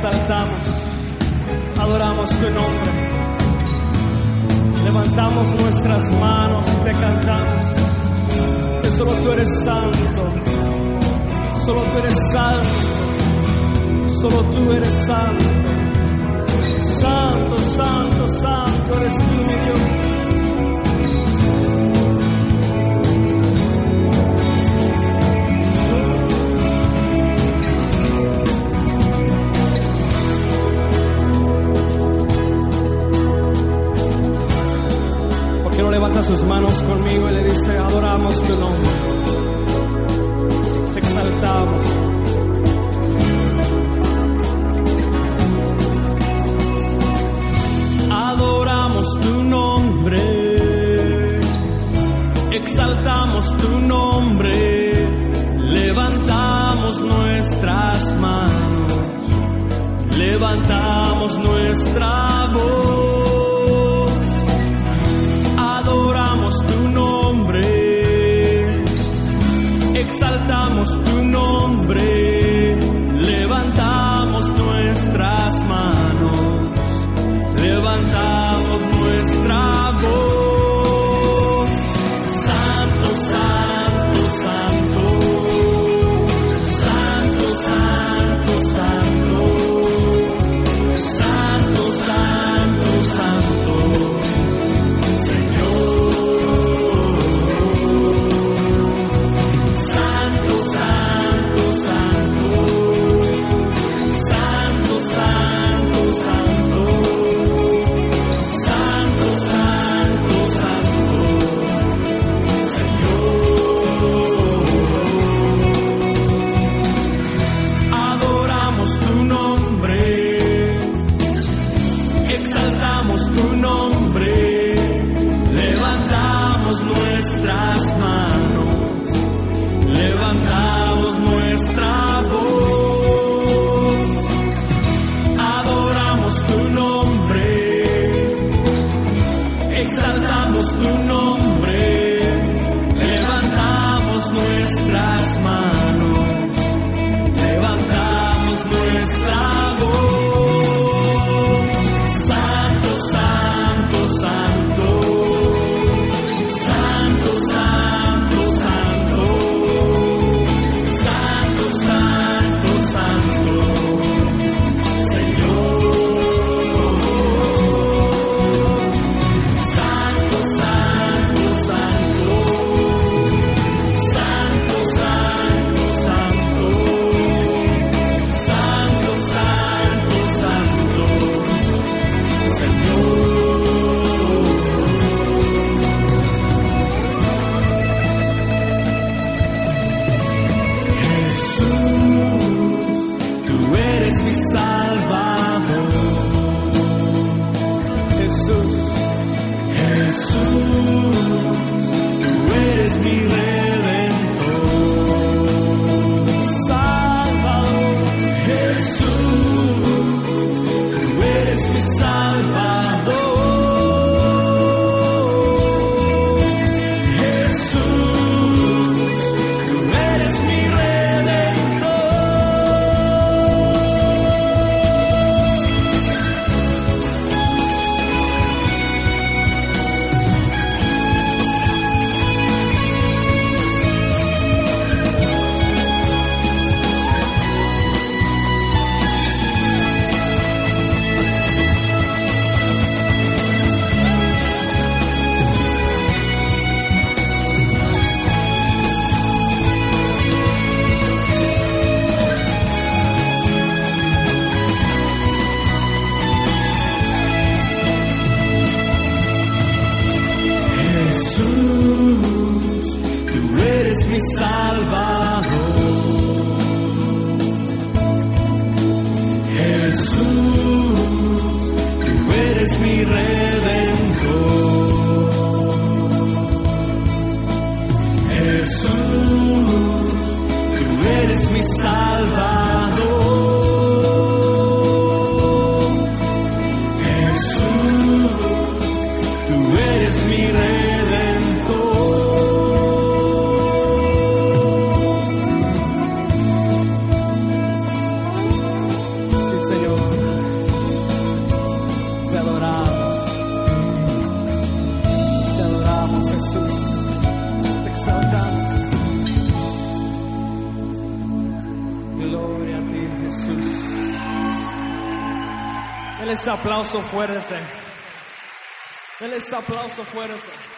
exaltamos, adoramos tu nombre. Levantamos nuestras manos y te cantamos que solo tú eres santo, solo tú eres santo, solo tú eres santo. Sus manos conmigo y le dice, adoramos tu nombre, exaltamos. Adoramos tu nombre, exaltamos tu nombre, levantamos nuestras manos, levantamos nuestra voz. Levantamos nuestra voz. Levantamos tu nombre, levantamos nuestras manos, levantamos nuestras side. Ese aplauso fuerte. Dale ese aplauso fuerte.